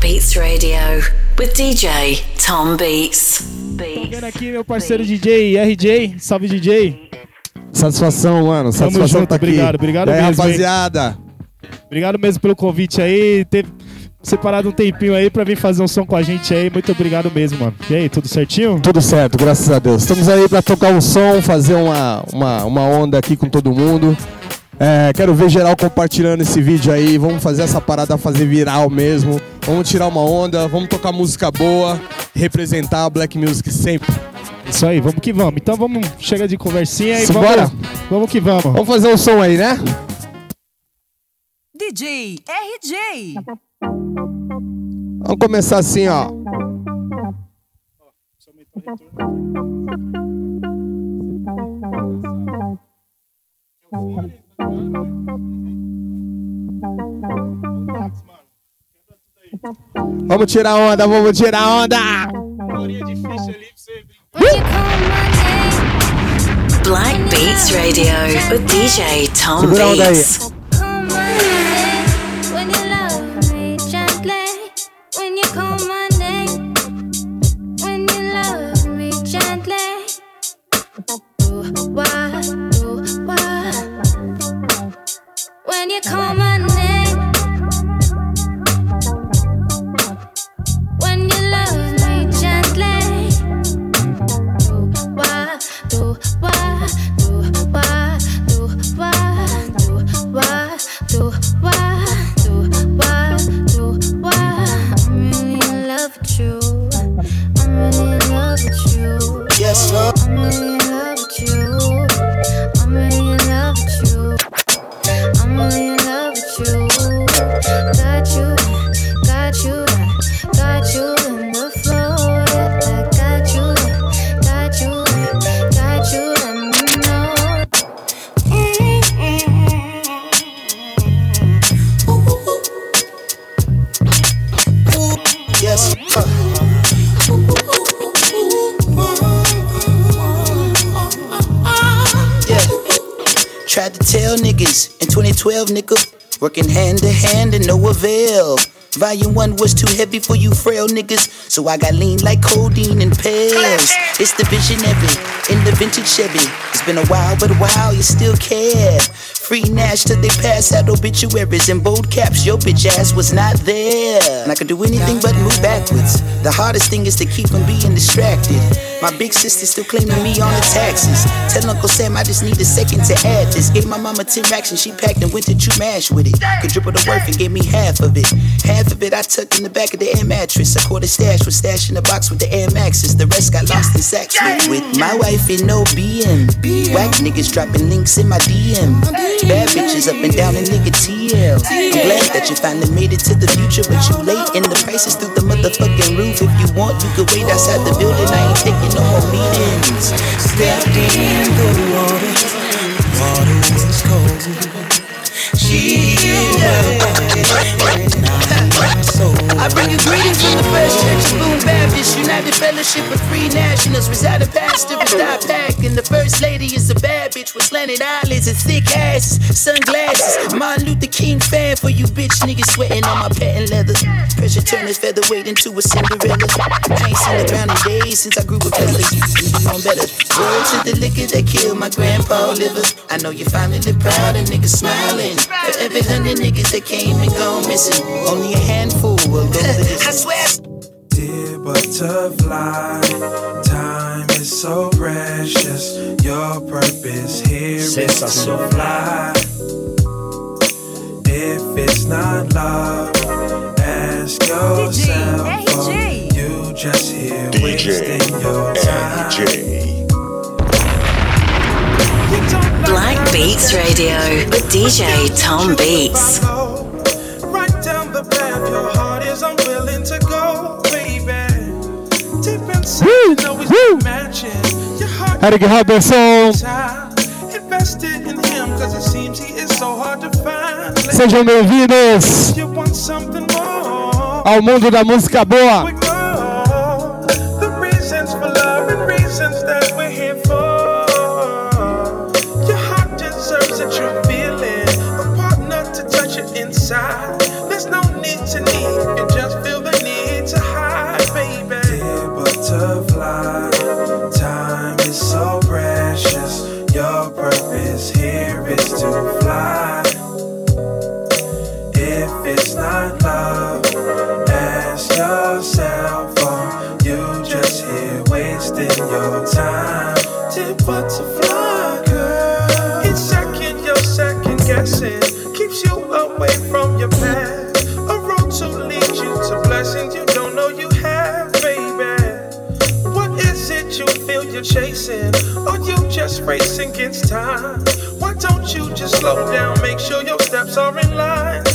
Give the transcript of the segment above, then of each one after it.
Beats Radio with DJ Tom Beats. Chegando aqui, meu parceiro DJ RJ. Salve, DJ. Satisfação, mano. Satisfação junto, tá aqui. obrigado, obrigado aí, mesmo, hein? rapaziada. Obrigado mesmo pelo convite aí. Ter separado um tempinho aí pra vir fazer um som com a gente aí. Muito obrigado mesmo, mano. E aí, tudo certinho? Tudo certo, graças a Deus. Estamos aí pra tocar um som, fazer uma, uma, uma onda aqui com todo mundo. É, quero ver geral compartilhando esse vídeo aí. Vamos fazer essa parada fazer viral mesmo. Vamos tirar uma onda, vamos tocar música boa, representar a Black Music sempre. Isso aí, vamos que vamos. Então vamos, chega de conversinha e Simbora. vamos, vamos que vamos. Vamos fazer um som aí, né? DJ RJ. Vamos começar assim, ó. Vamos tirar onda, vamos tirar onda! Black Beats Radio with DJ Tom Segura a onda aí. Beats. come Working hand to hand and no avail. Volume 1 was too heavy for you frail niggas, so I got lean like codeine and pills. It's the visionary in the vintage Chevy. It's been a while, but wow, you still care. Free Nash till they pass out obituaries in bold caps. Your bitch ass was not there. And I could do anything but move backwards. The hardest thing is to keep from being distracted. My big sister still claiming me on the taxes. Tell Uncle Sam I just need a second to add this. Gave my mama 10 racks and she packed and went to chew mash with it. Could triple the worth and gave me half of it. Half of it I tucked in the back of the air mattress. I caught a stash was stashed in the box with the Air Maxes. The rest got lost in sacks with, with my wife in no BM. Whack niggas dropping links in my DM. Bad bitches up and down in nigga TL. I'm glad that you finally made it to the future, but you late and the prices through the motherfucking roof. If you want, you could wait outside the building. I ain't taking no more meetings. Stepped in the water, water was cold. She I bring you greetings from the First Church Boone Baptist United Fellowship of Free Nationals. Reside a pastor packed, and the First Lady is a bad bitch with slanted eyelids and thick asses, sunglasses. Martin Luther King fan for you bitch niggas sweating on my patent leather. Pressure turn this featherweight into a Cinderella. I ain't seen the ground in days since I grew up better. You know better. Word to the liquor that killed my grandpa liver. I know you're finally proud and niggas smiling. For every hundred niggas that came and gone missing, only a handful will go missing. I swear. Dear butterfly, time is so precious. Your purpose here is to fly. If it's not love, ask yourself. RJ. are You just here wasting your time. Black Beats Radio with DJ Tom Beats. Right down the path your heart is unwilling to go, baby. Deep inside, you know it's woo. not matching. Your heart Eric Robinson, child invested in him cause it seems he is so hard to find. Sejam bem-vindos ao mundo da música boa. feel you're chasing, or you just racing against time? Why don't you just slow down, make sure your steps are in line?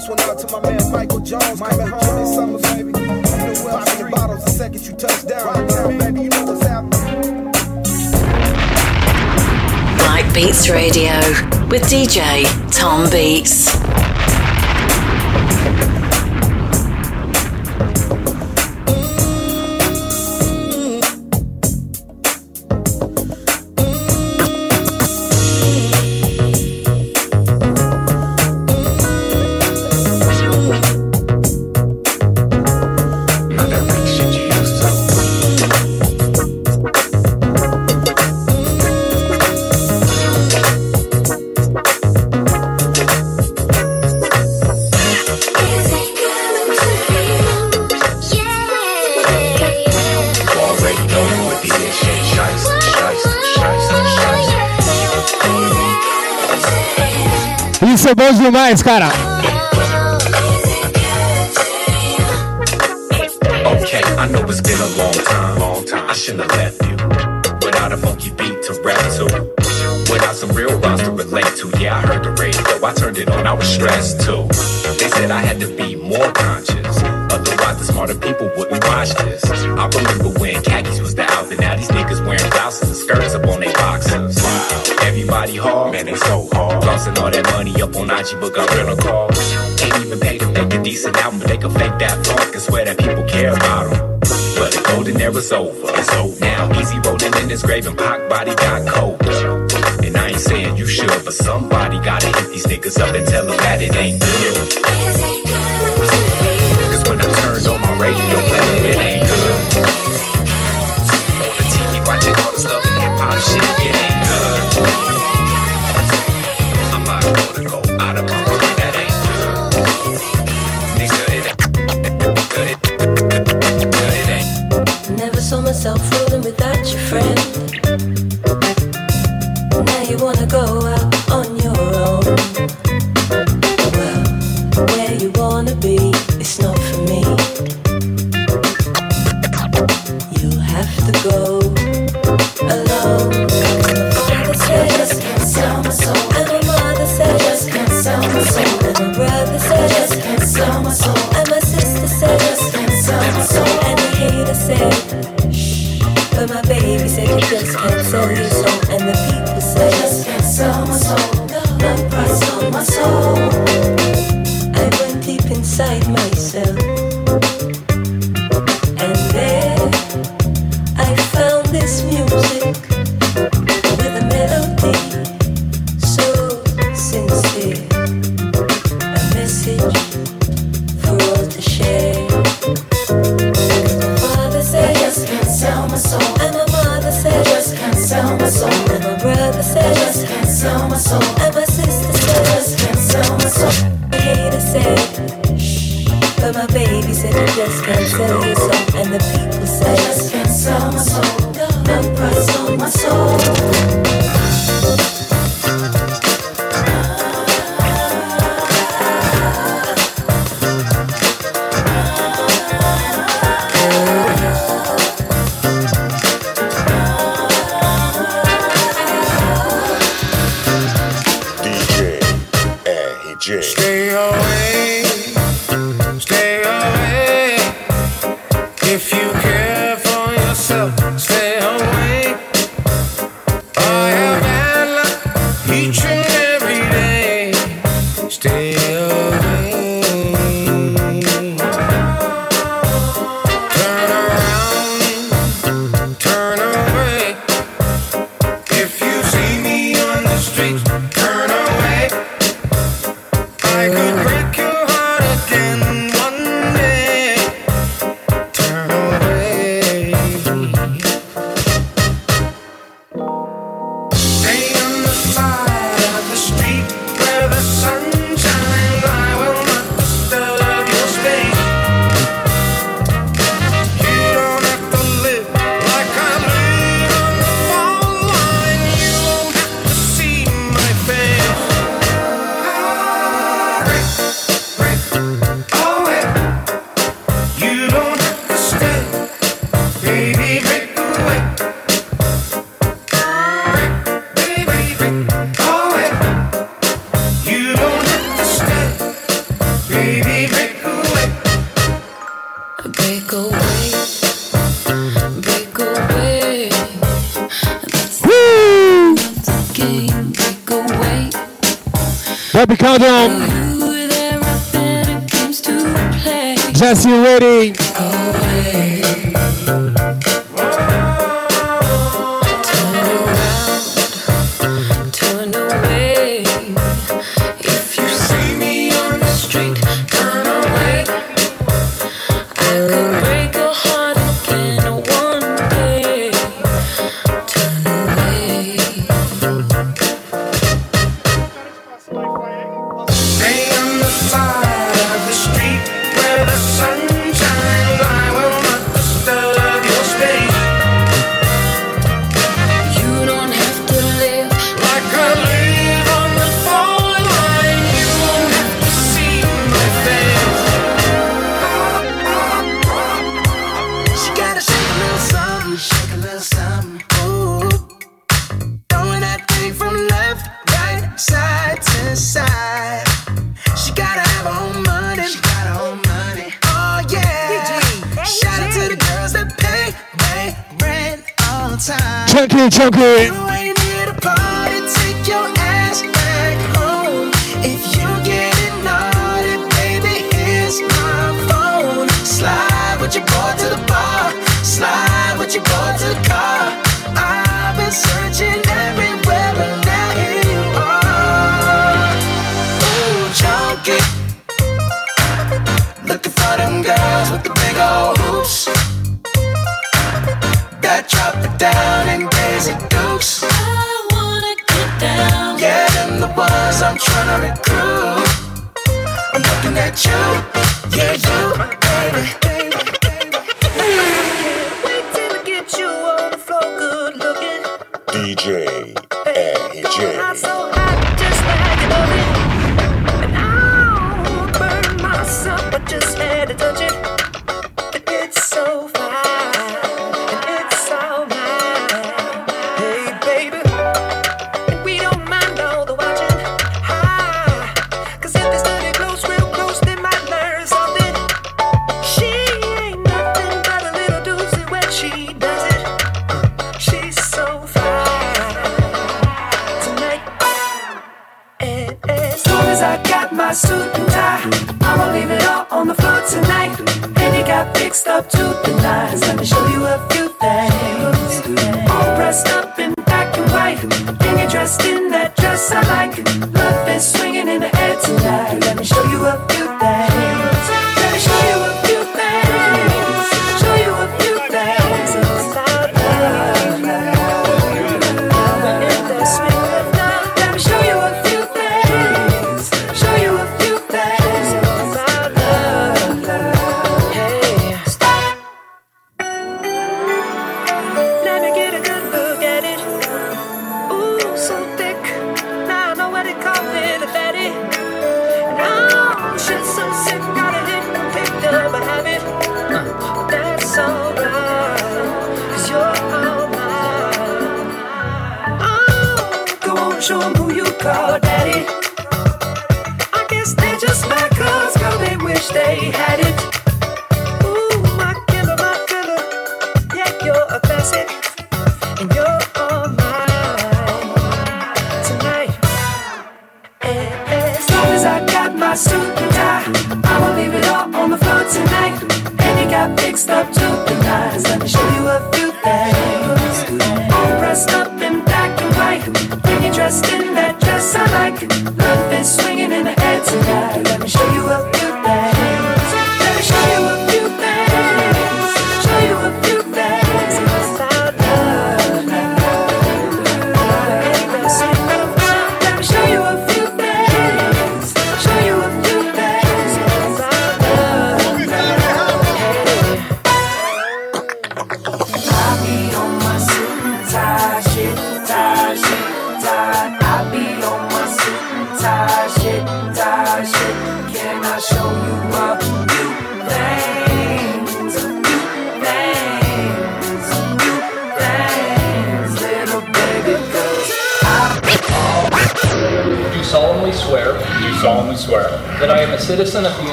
This one out to my man Michael Jones. Michael Coming home summer, baby. You know in the bottles the second you touch down. Right now, baby, you know what's happening. Mike Beats Radio with DJ Tom Beats. cara. Okay, I know it's been a long time, long time. I shouldn't have left you without a funky beat to rap to. Without some real rhymes to relate to, yeah, I heard the radio. I turned it on, I was stressed too. They said I had to be more conscious, otherwise the smarter people wouldn't watch this. I remember tossing all that money up on IG, but got rental cars. Can't even pay to make a decent album, but they can fake that funk and swear that people care about them. But the golden era's over, it's over now. Eazy rolling in his grave and Pac body got cold. And I ain't saying you should, but somebody gotta hit these niggas up and tell them that it ain't good. Cause when I turned on my radio, it ain't and Stay away,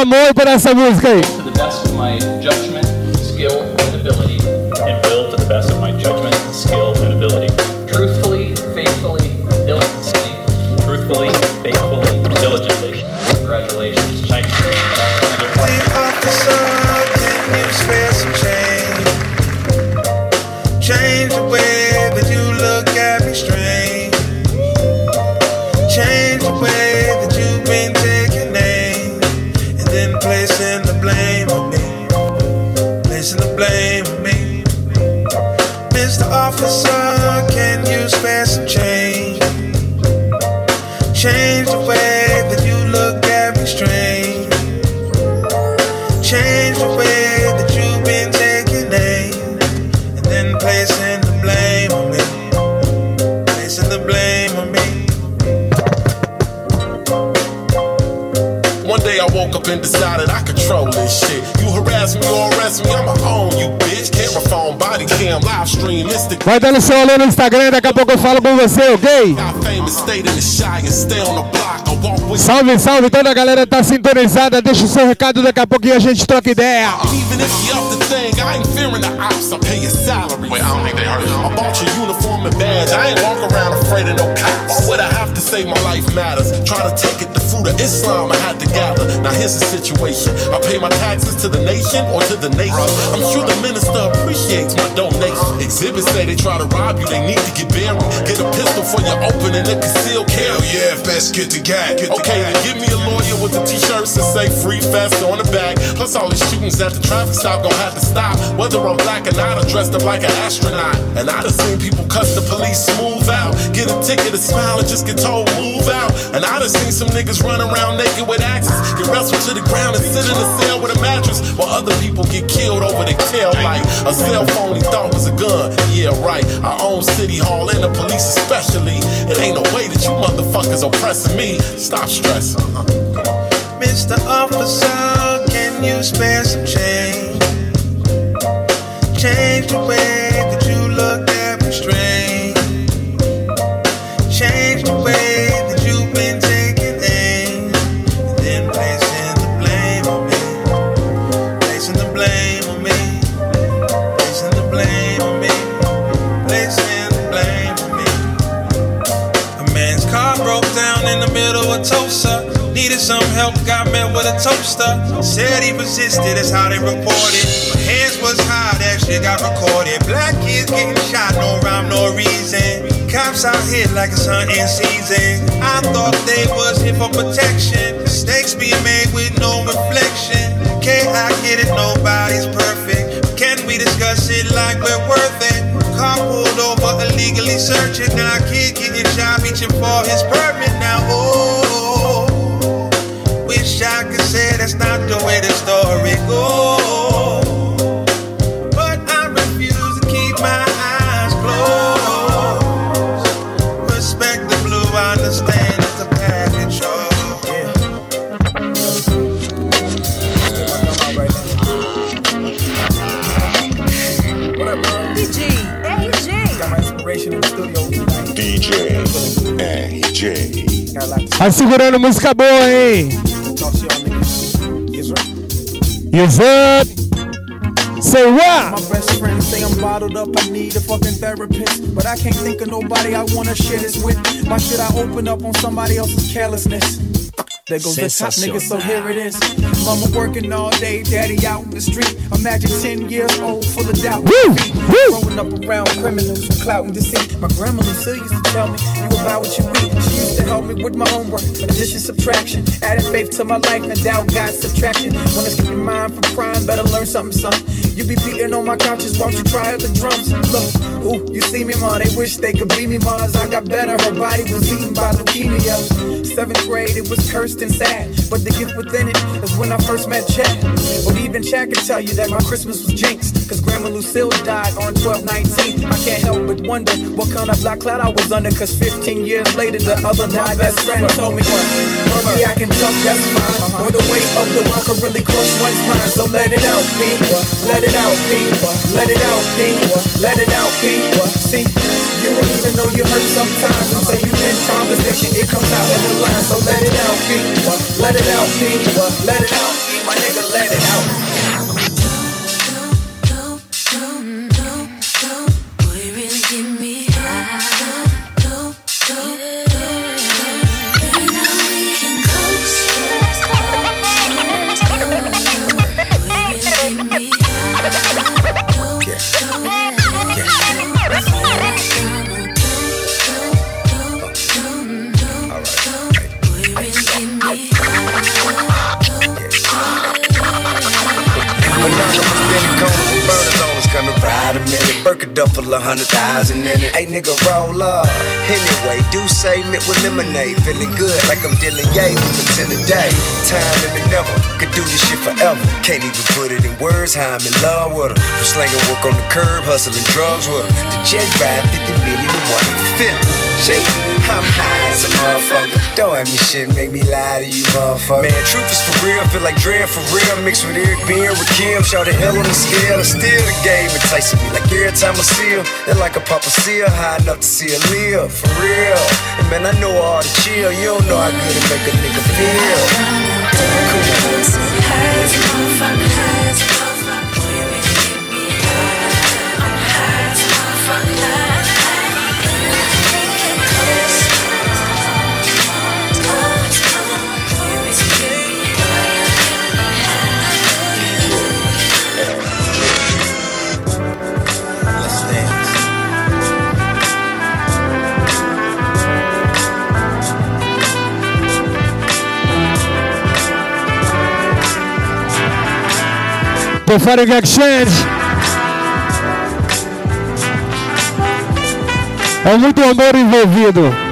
amor por essa música aí. Harass me or arrest me, I'ma own you, bitch. Camera phone, body cam, live stream, Instagram. Vai dando seu alô no Instagram, daqui a pouco eu falo com você, ok? Salve, salve, toda a galera tá sintonizada. Deixa o seu recado, daqui a pouquinho a gente troca ideia. Even if you up the thing, I ain't fearing the ops. I pay your salary. Wait, I don't think they heard I bought your uniform and badge. I ain't walk around afraid of no cops. Why would I have to say my life matters? Try to take it the fruit of Islam I had to gather. Now here's the situation. I pay my taxes to the nation or to the nation. I'm sure the minister appreciates my donation. Exhibits say they try to rob you, they need to get buried. Get a pistol for your opening and conceal carry. yeah, best get the guy. Get Okay, then give me a lawyer with the t-shirts that say free fest on the back. Plus all these shootings at the traffic stop gon' have to stop. Whether I'm black or not, I'm dressed up like an astronaut. And I done seen people cuss the police smooth out. Get a ticket to smile and just get told move out. And I done seen some niggas run around naked with axes. Get wrestled to the ground and sit in a cell with a mattress. While other people get killed over their tail light. A cell phone he thought was a gun. Yeah, right. I own City Hall and the police especially. It ain't no way that you motherfuckers oppressing me. Stop stressing. Mr. Officer, can you spare some change? Change the way Tulsa. Needed some help, got met with a toaster. Said he resisted, that's how they reported. My hands was high, that shit got recorded. Black kids getting shot, no rhyme, no reason. Cops out here like it's hunting season. I thought they was here for protection. Mistakes being made with no reflection. Okay, I get it, nobody's perfect. Can we discuss it like we're worth it? Car pulled over, illegally searching. Now, kid getting shot, reaching for his permit. Now, oh, wish I could say that's not the way the story goes. But I refuse to keep my eyes closed. Respect the blue, I understand it's a path and DJ RJ. Got my inspiration in the studio. DJ RJ. Tá segurando música boa, hein? Yes, up. Say what? My best friends say I'm bottled up, I need a fucking therapist. But I can't think of nobody I wanna share this with. Why should I open up on somebody else's carelessness? There goes the top nigga, so here it is. Mama working all day, daddy out in the street. Imagine 10 years old, full of doubt. Growing up around criminals with clout and deceit. My grandma Lucille used to tell me, you about what you eat. She used help me with my homework, addition, subtraction. Added faith to my life, and doubt got subtraction. Wanna keep your mind from crime, better learn something, son. You be beating on my couches while you try the drums. Look, ooh, you see me, ma, they wish they could be me, ma. As I got better, her body was eaten by leukemia. Seventh grade, it was cursed and sad. But the gift within it is when I first met Chad. But even Chad can tell you that my Christmas was jinxed. Cause Grandma Lucille died on 12 19. I can't help but wonder what kind of black cloud I was under. Cause 15 years later, the other my best friend told me, Murphy, I can jump just fine. Or the weight of the rock could really crush one's mind. So let it out, B. Let it out, B. Let it out, B. Let it out, B. See, you don't even know you hurt sometimes. Say you in conversation, it comes out in the line. So let it out, B. Let it out, B. Let it out, B. My nigga, let it out. Anyway, it with lemonade. Feeling good like I'm dealing yay with a day. Time and never could do this shit forever. Can't even put it in words how I'm in love with her. From slanging work on the curb, hustling drugs with her. The jet ride 50 million to one fifth. Shit, I'm high as a motherfucker. Don't have me shit, make me lie to you, motherfucker. Man, truth is for real, feel like dread for real. Mixed with Eric Beer with Kim, shout the hell on the scale. And still the game enticing me. Like every time I see her, they're like a papa seal, high enough to see her live. For real. And man, I know all the chill. You don't know how good it make a nigga feel. Let's Prophetic Exchange. É muito amor envolvido.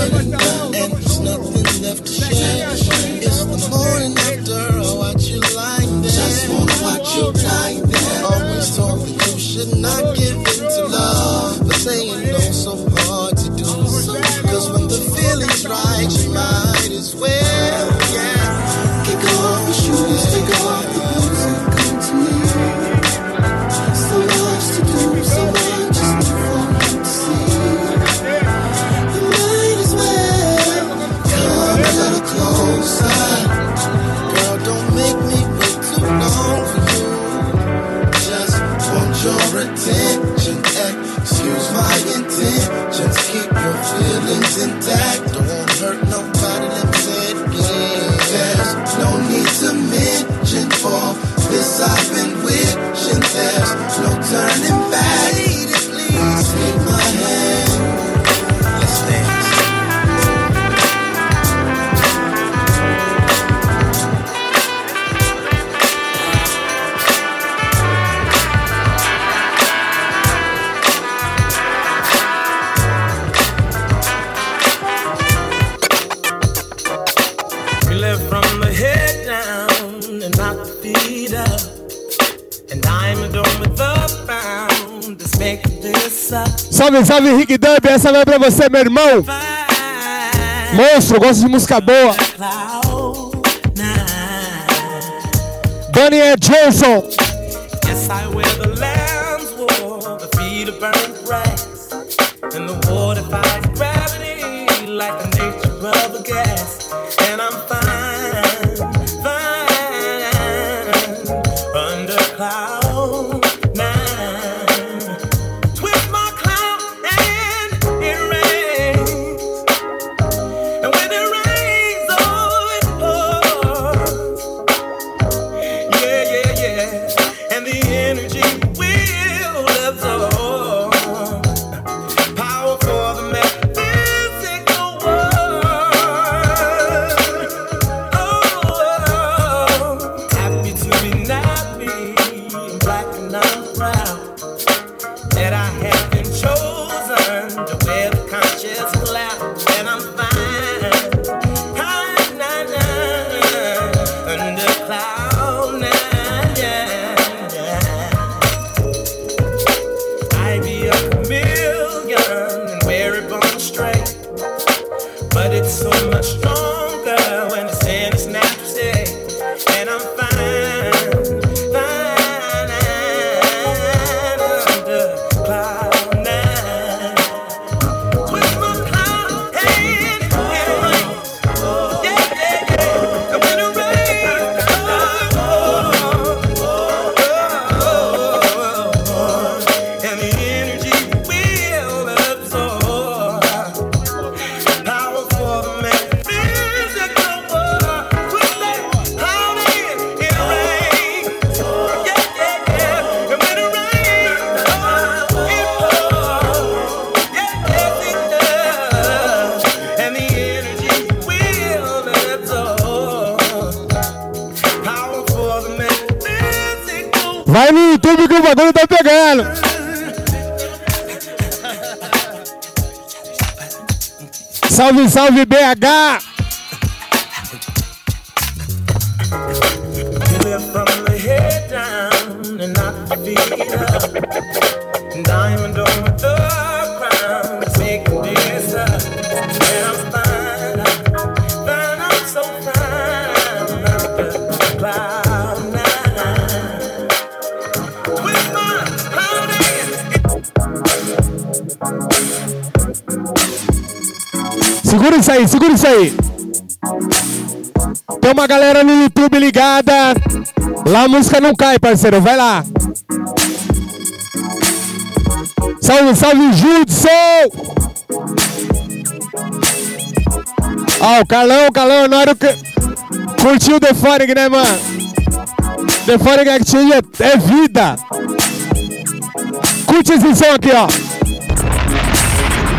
And there's nothing left to share. It's the morning after I watch you lying there. Just wanna watch you lying Salve, salve Henrique Dub, essa vai pra você, meu irmão. Monstro, gosto de música boa. Bunny and Johnson. Yes, I wear the lamb's wool, the feet of grass, and the water fights gravity like the nature of a gas. And I'm fine, fine, under clouds. Salve, salve BH! Diamond Segura isso aí, segura isso aí. Tem uma galera no YouTube ligada. Lá a música não cai, parceiro. Vai lá. Salve, salve, Judson! Ó, oh, o Carlão, o Carlão, na hora que... Curtiu o The Foreign, né, mano? The Foreign Exchange é, é vida. Curte esse som aqui, ó.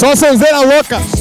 Só sonzeira louca.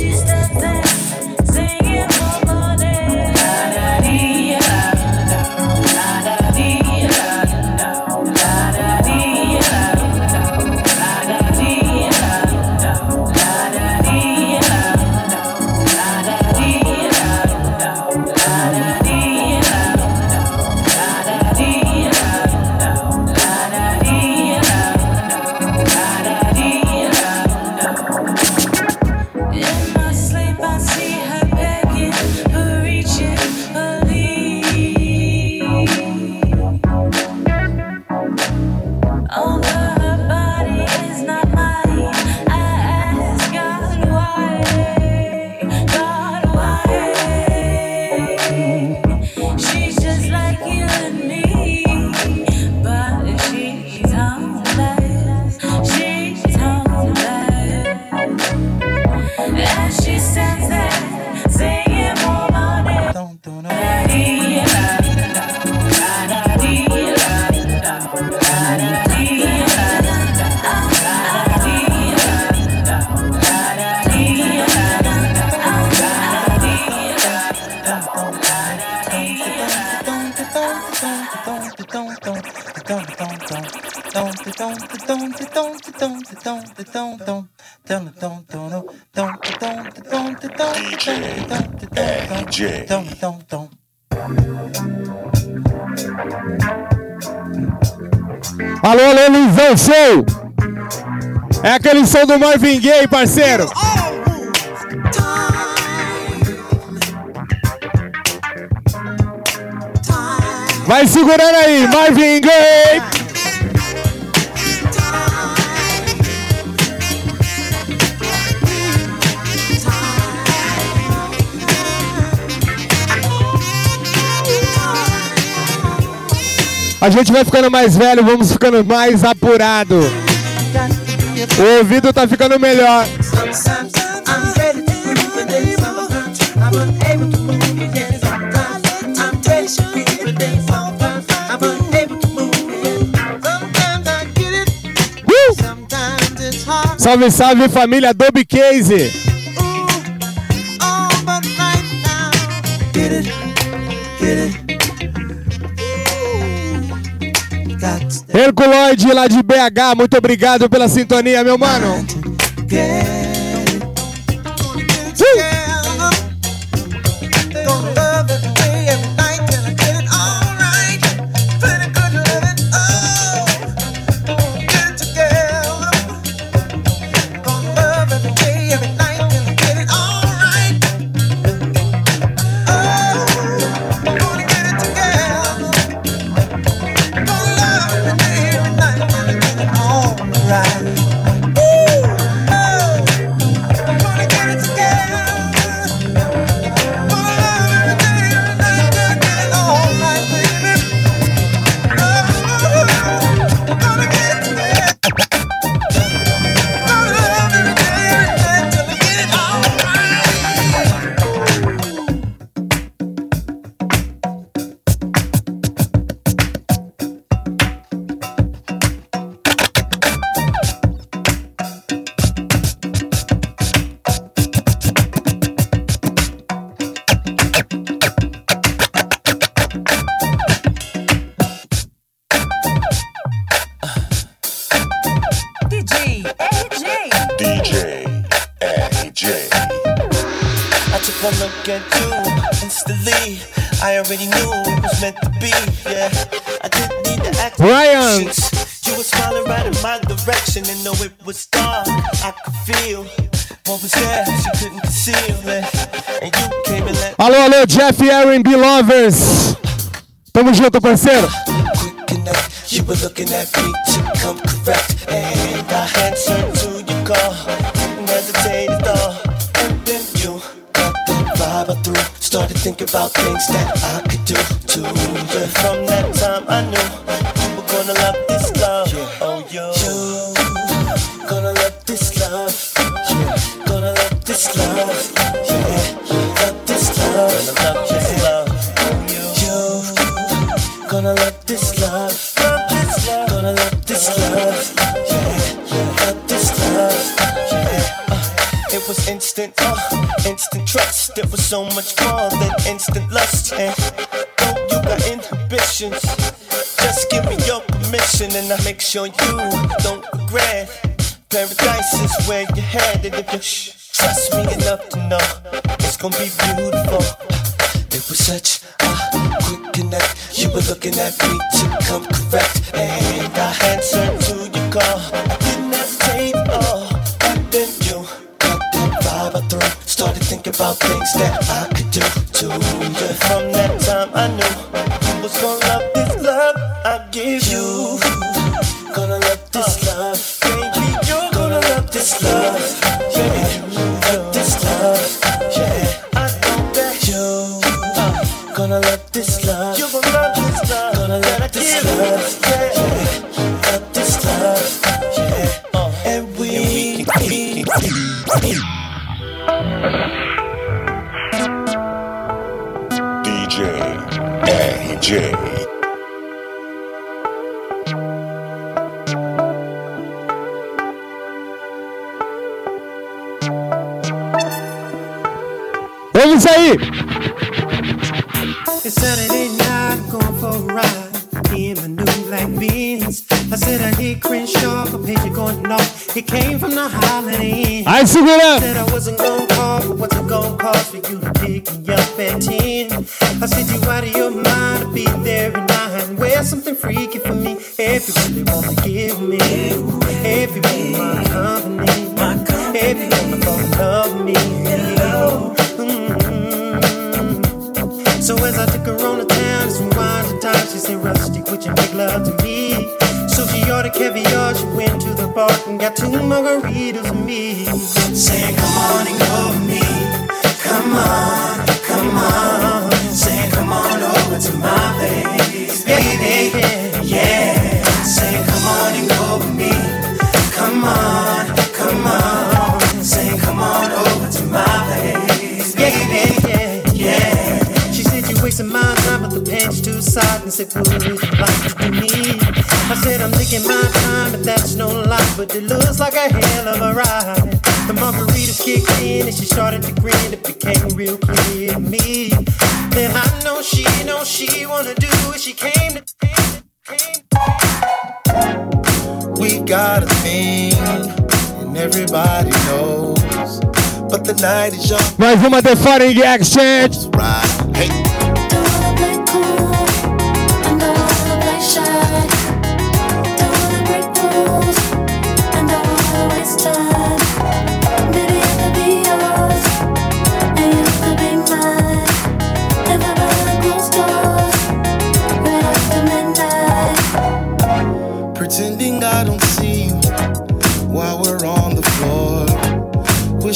Aquele som do Marvin Gaye, parceiro! Vai segurando aí, Marvin Gaye! A gente vai ficando mais velho, vamos ficando mais apurado. O ouvido tá ficando melhor. Uh! Salve, salve família Dobby Case. Herculoide lá de BH, muito obrigado pela sintonia, meu mano. RJ. I took a look at you instantly. I already knew it was meant to be. Yeah, I didn't need to act. Ryan. You were smiling right in my direction, and though it was dark, I could feel what was there. She couldn't conceal it, and you came and let Alô, alô, Jeff R&B Lovers. Tamo junto, parceiro. You were looking at me to come correct, and I answered to Started thinking about things that I could do to you. From that time, I knew you were gonna love this love. Oh, you, you gonna love this love. Yeah, gonna love this love. Yeah, love this love. Gonna love this love. You gonna love this love. Love this love. Gonna love this love. Yeah, love this love. Yeah. Uh, it was instant, uh. It was so much more than instant lust. And though you got inhibitions, just give me your permission, and I'll make sure you don't regret. Paradise is where you're headed if you trust me enough to know it's gonna be beautiful. It was such a quick connect. You were looking at me to come correct, and I answered to your call. About things that I could do to you. From that time, I knew you was gonna love this love I give you. Gonna love this love, baby. You're gonna love this love, yeah. Love this love, yeah. I know that you uh, gonna love this love. You're gonna love this love. Gonna love this love, yeah. Love this love, yeah. Uh, and we. É isso aí! It's Saturday night, going for a ride new black. I said I you going. It came from the holiday. I segura! I said I wasn't gonna call, but what's it gonna cost for you to pick me up at 10? I said you out of your mind. Hell of a ride. The margaritas kicked in and she started to grin. It became real clear to me that I know she knows she wanna do it. She came to. We got a thing, and everybody knows. But the night is young. Mais uma The Foreign Exchange. Right. Hey.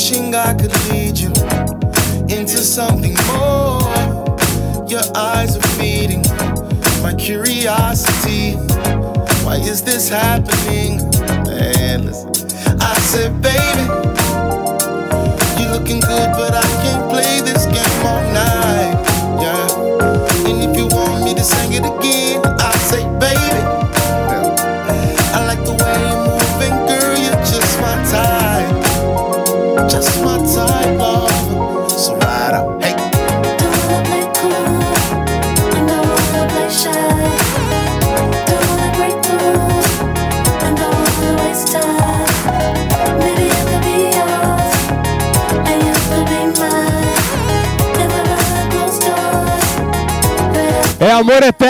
Wishing I could lead you into something more. Your eyes are feeding my curiosity. Why is this happening? Man, listen. I said, baby, you're looking good, but I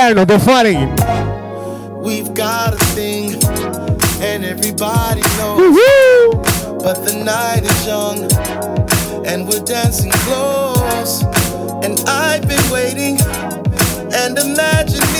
eterno, The Foreign. We've got a thing, and everybody knows. But the night is young, and we're dancing close. And I've been waiting and imagining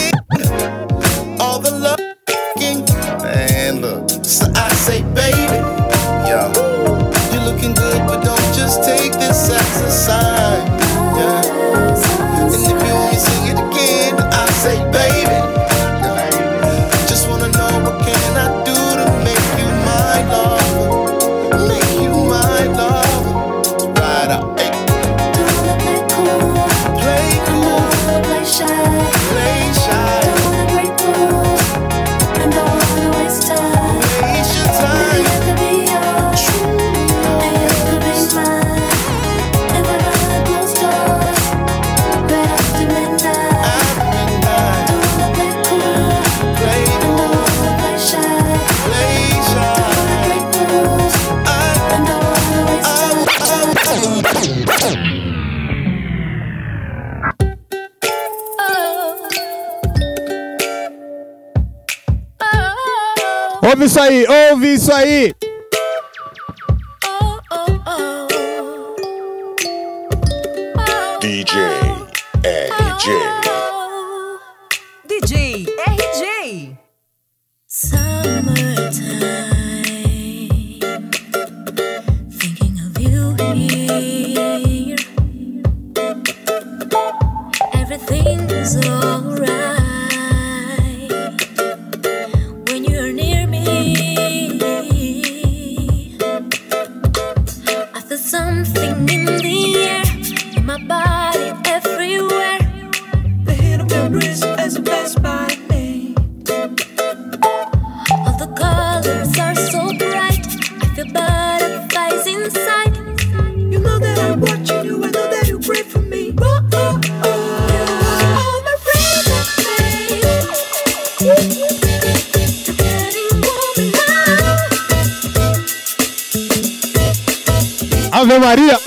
Ave Maria.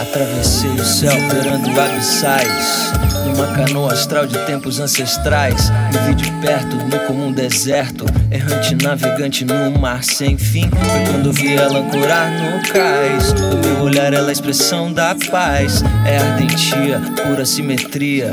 Atravessei o céu perando abissais Numa canoa astral de tempos ancestrais Me vi de perto no comum deserto Errante navegante no mar sem fim. Foi quando vi ela ancorar no cais Do meu olhar ela é a expressão da paz. É ardentia, pura simetria.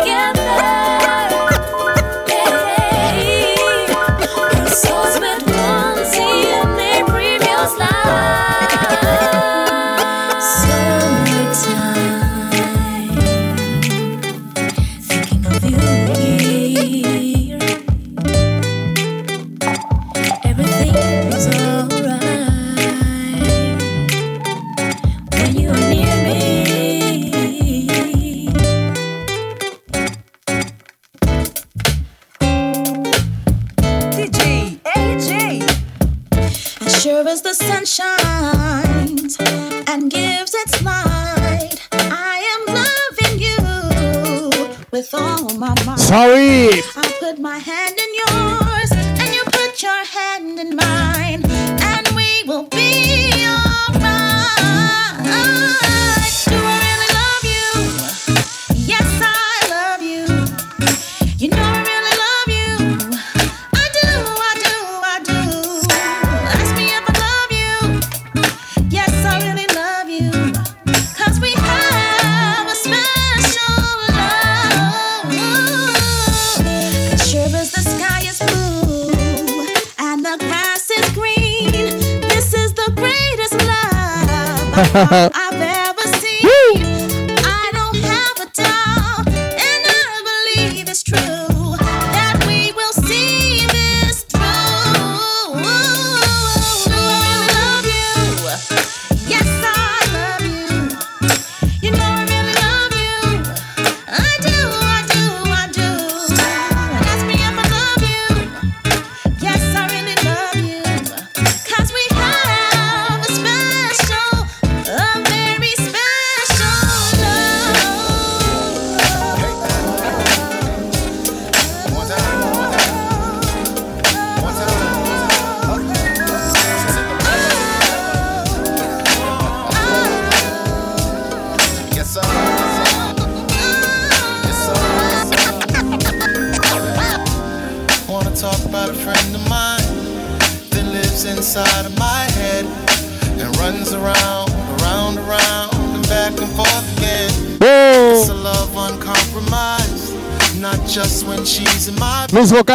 哈 哈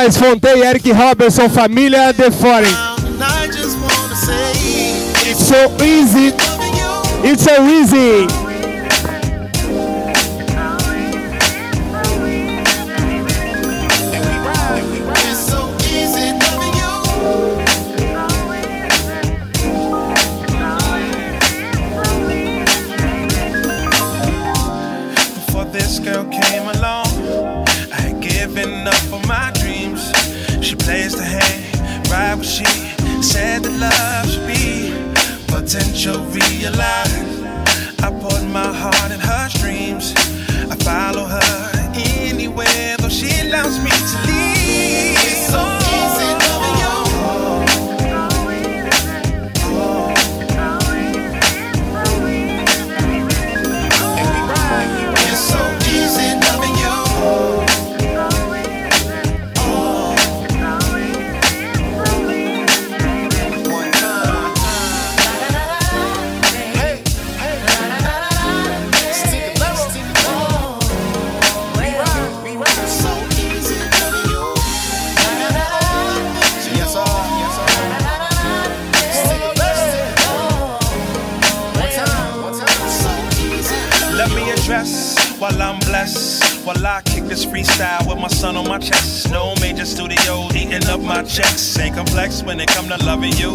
Moraes, Fontei, Eric Robertson, família The Foreign. It's so easy. It's so easy. love should be potential realized. I put my heart in her dreams. I follow her this freestyle with my son on my chest. No major studios eating up my checks. Ain't complex when it come to loving you.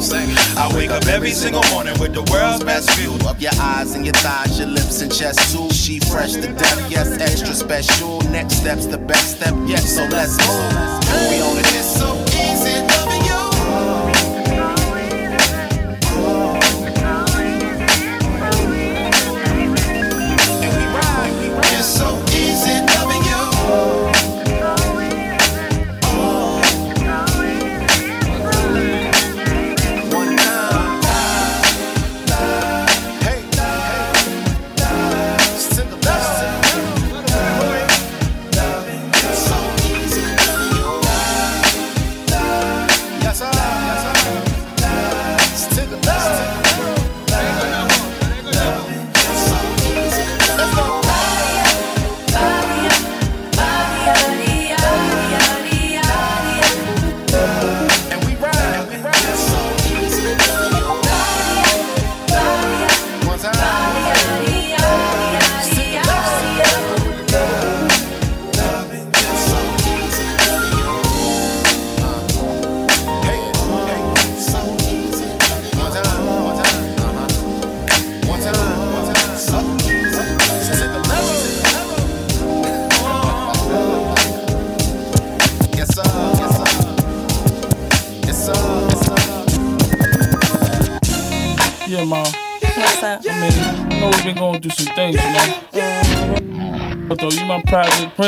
I wake up every single morning with the world's best view. Up your eyes and your thighs, your lips and chest too. She fresh to death, yes, extra special. Next step's the best step yet, so let's move. We on it, so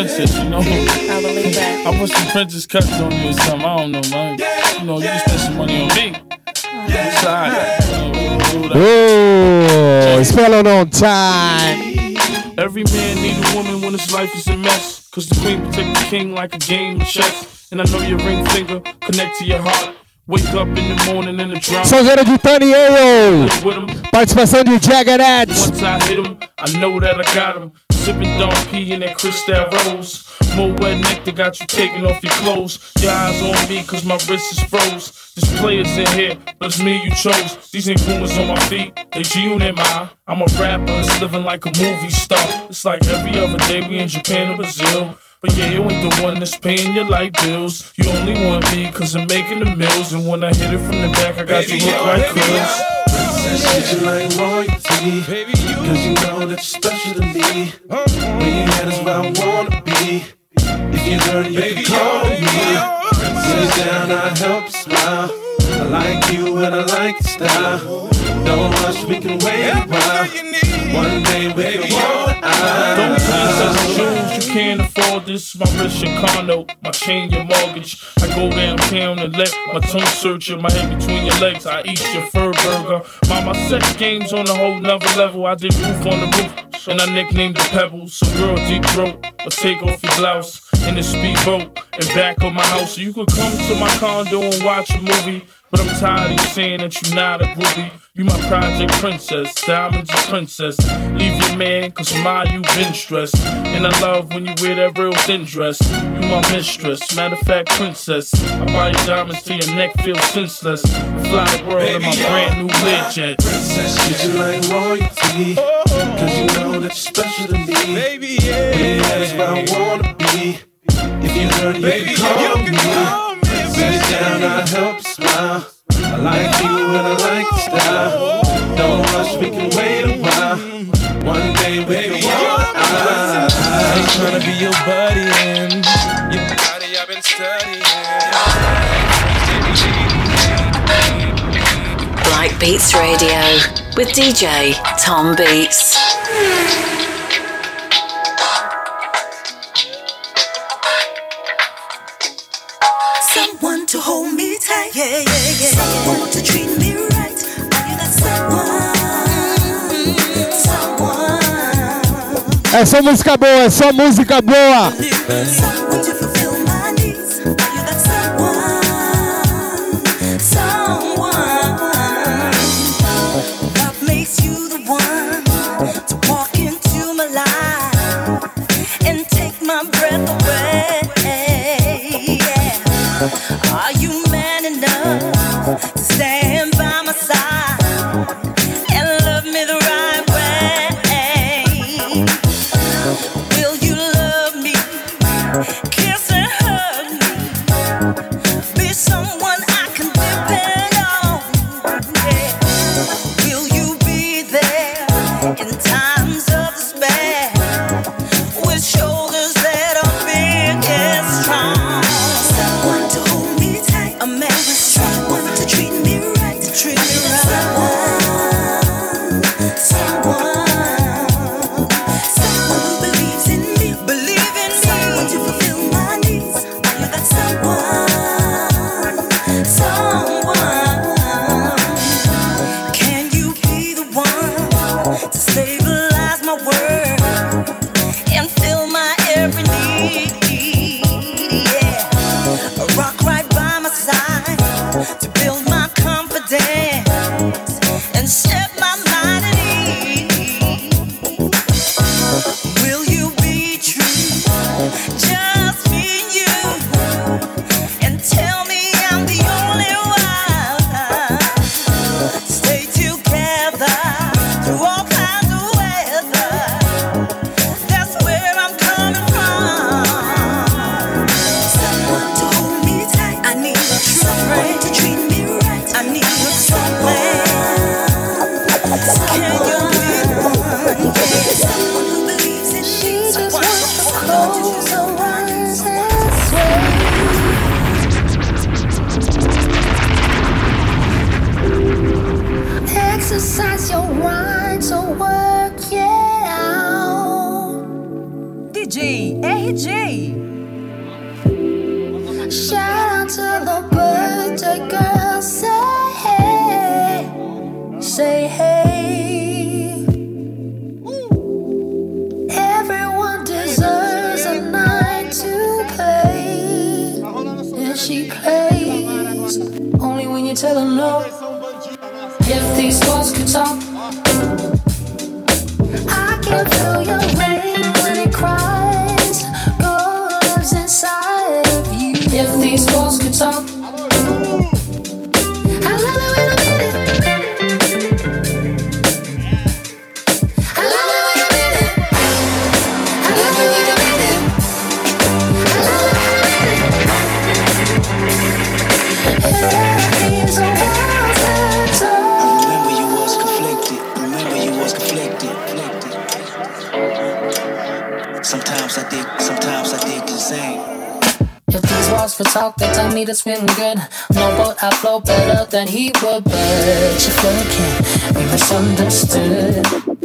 princess, you know. I believe that. I put some princess cuts on you or something. I don't know, man. You know, you can spend some money on me. It's alright. You know, Oh, spell it on time. Every man need a woman when his life is a mess. Cause the queen protect the king like a game of chess. And I know your ring finger connect to your heart. Wake up in the morning in the drum. Sonzeira de Tanieiro. With 'em. Participação de Jagger Ads. Once I hit him, I know that I got him. Sipping Don P in that Cristal Rose. More wet nectar got you taking off your clothes. Your eyes on me cause my wrist is froze. There's players in here, but it's me you chose. These ain't rumors on my feet, they G-Unit my. I'm a rapper, it's living like a movie star. It's like every other day we in Japan or Brazil. But yeah, you ain't the one that's paying your light bills. You only want me cause I'm making the meals. And when I hit it from the back, I got you look like Chris. You like royalty. Cause you know that you're special to me. When you head is where I wanna be. If you're dirty, you can call me. Sit down, I help you smile. I like you and I like your style. Don't rush, we can wait a while. One day we can walk Don't please out. us shoes, you can't afford this. My wrist your condo, my chain your mortgage. I go downtown and let my tongue search you, my head between your legs. I eat your fur burger. Mama set games on a whole nother level. I did roof on the roof, and I nicknamed the pebbles. So girl, deep throat, or take off your blouse in the speedboat and back of my house. So you could come to my condo and watch a movie. But I'm tired of you saying that you're not a groupie. You my project princess, diamonds a princess. Leave your man, cause my you been stressed. And I love when you wear that real thin dress. You my mistress, matter of fact, princess. I buy your diamonds till your neck feels senseless. Fly the world in my brand new Learjet. Treat you like royalty. Cause you know that you're special to me. Baby, yeah. When you head where I wanna be. If you're dirty, you can call me. Sit down, I help smile. I like you and I like your style. Don't rush, we can wait a while. One day we can walk out. I ain't tryna be your buddy and your body I've been studying. Black Beats Radio with DJ Tom Beats. Yeah, yeah, yeah. Someone to treat me right. Are you that someone? Someone. É só música boa, é só música boa. Someone to me a feeling good. No, boat, I flow better than he would, but you're can't misunderstood.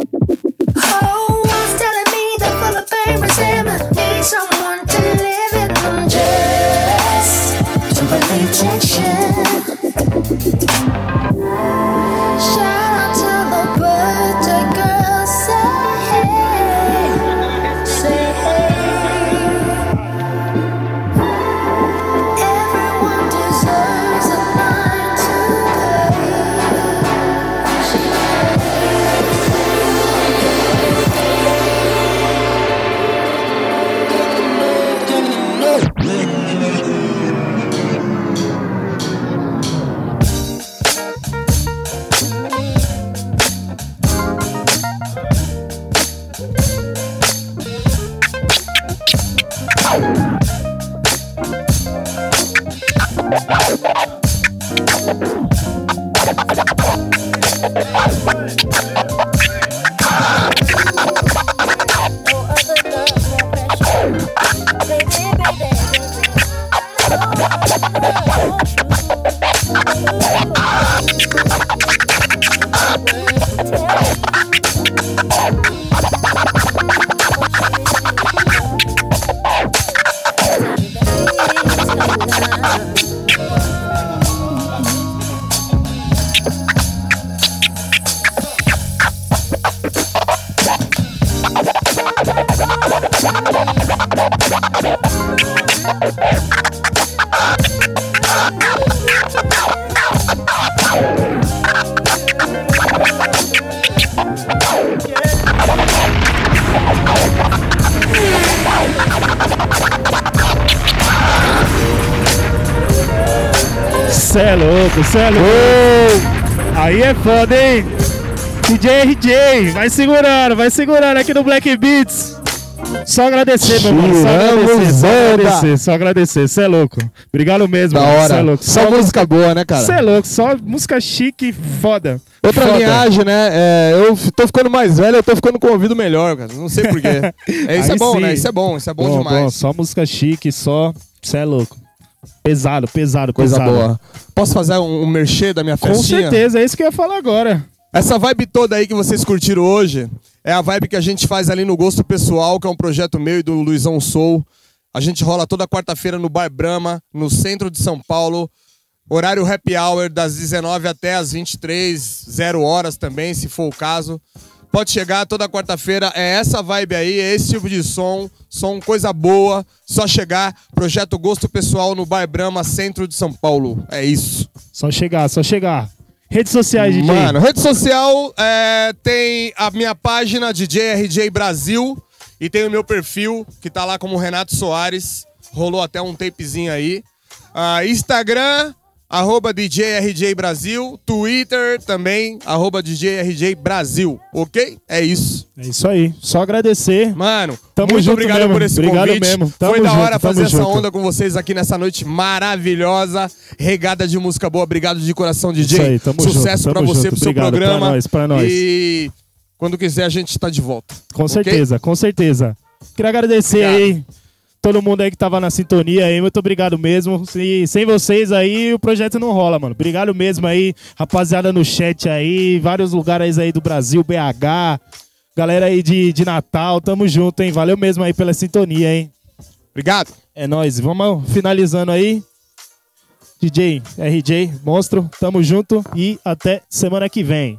foda, hein? DJ RJ, vai segurando, vai segurando aqui no Black Beats. Só agradecer, meu mano. Só agradecer, só agradecer, só agradecer. Você é louco. Obrigado mesmo, da mano. Hora. Cê é louco. Só, só música boa, né, cara? Cê é louco, só música chique, foda. Outra foda. linhagem, né? É, eu tô ficando mais velho, eu tô ficando com o ouvido melhor, cara. Não sei porquê. é, isso é Aí é bom, né? sim. né? Isso é bom, isso é bom, bom demais. Bom. Só música chique, só. Cê é louco. Pesado, pesado, Coisa pesado. boa. Posso fazer um, um merchan da minha Com festinha? certeza, é isso que eu ia falar agora. Essa vibe toda aí que vocês curtiram hoje é a vibe que a gente faz ali no Gosto Pessoal, que é um projeto meu e do Luizão Soul. A gente rola toda quarta-feira no Bar Brahma, no centro de São Paulo. Horário happy hour das 19 até as 23, 0 horas também, se for o caso. Pode chegar toda quarta-feira, é essa vibe aí, é esse tipo de som, som coisa boa. Só chegar, projeto Gosto Pessoal no Bar Brahma, centro de São Paulo. É isso. Só chegar, só chegar. Redes sociais, DJ. Mano, rede social é, tem a minha página DJ RJ Brasil e tem o meu perfil que tá lá como Renato Soares. Rolou até um tapezinho aí. Ah, Instagram, arroba DJ RJ Brasil. Twitter também, arroba DJ RJ Brasil. Ok? É isso. É isso aí. Só agradecer. Mano, Tamo muito junto obrigado mesmo. por esse Obrigado convite. mesmo. Tamo Foi da hora fazer essa junto. onda com vocês aqui nessa noite maravilhosa, regada de música boa. Obrigado de coração, DJ. Isso aí, tamo Sucesso junto, pra tamo você, junto. pro seu Obrigado, pra programa. nós, pra nós. E quando quiser a gente tá de volta. Com Ok? certeza, com certeza. Queria agradecer aí todo mundo aí que tava na sintonia aí. Muito obrigado mesmo. Se, sem vocês aí, o projeto não rola, mano. Obrigado mesmo aí, rapaziada no chat aí, vários lugares aí do Brasil, BH, galera aí de, de Natal. Tamo junto, hein? Valeu mesmo aí pela sintonia, hein? Obrigado. É nóis. Vamos finalizando aí. DJ, RJ, monstro, tamo junto e até semana que vem.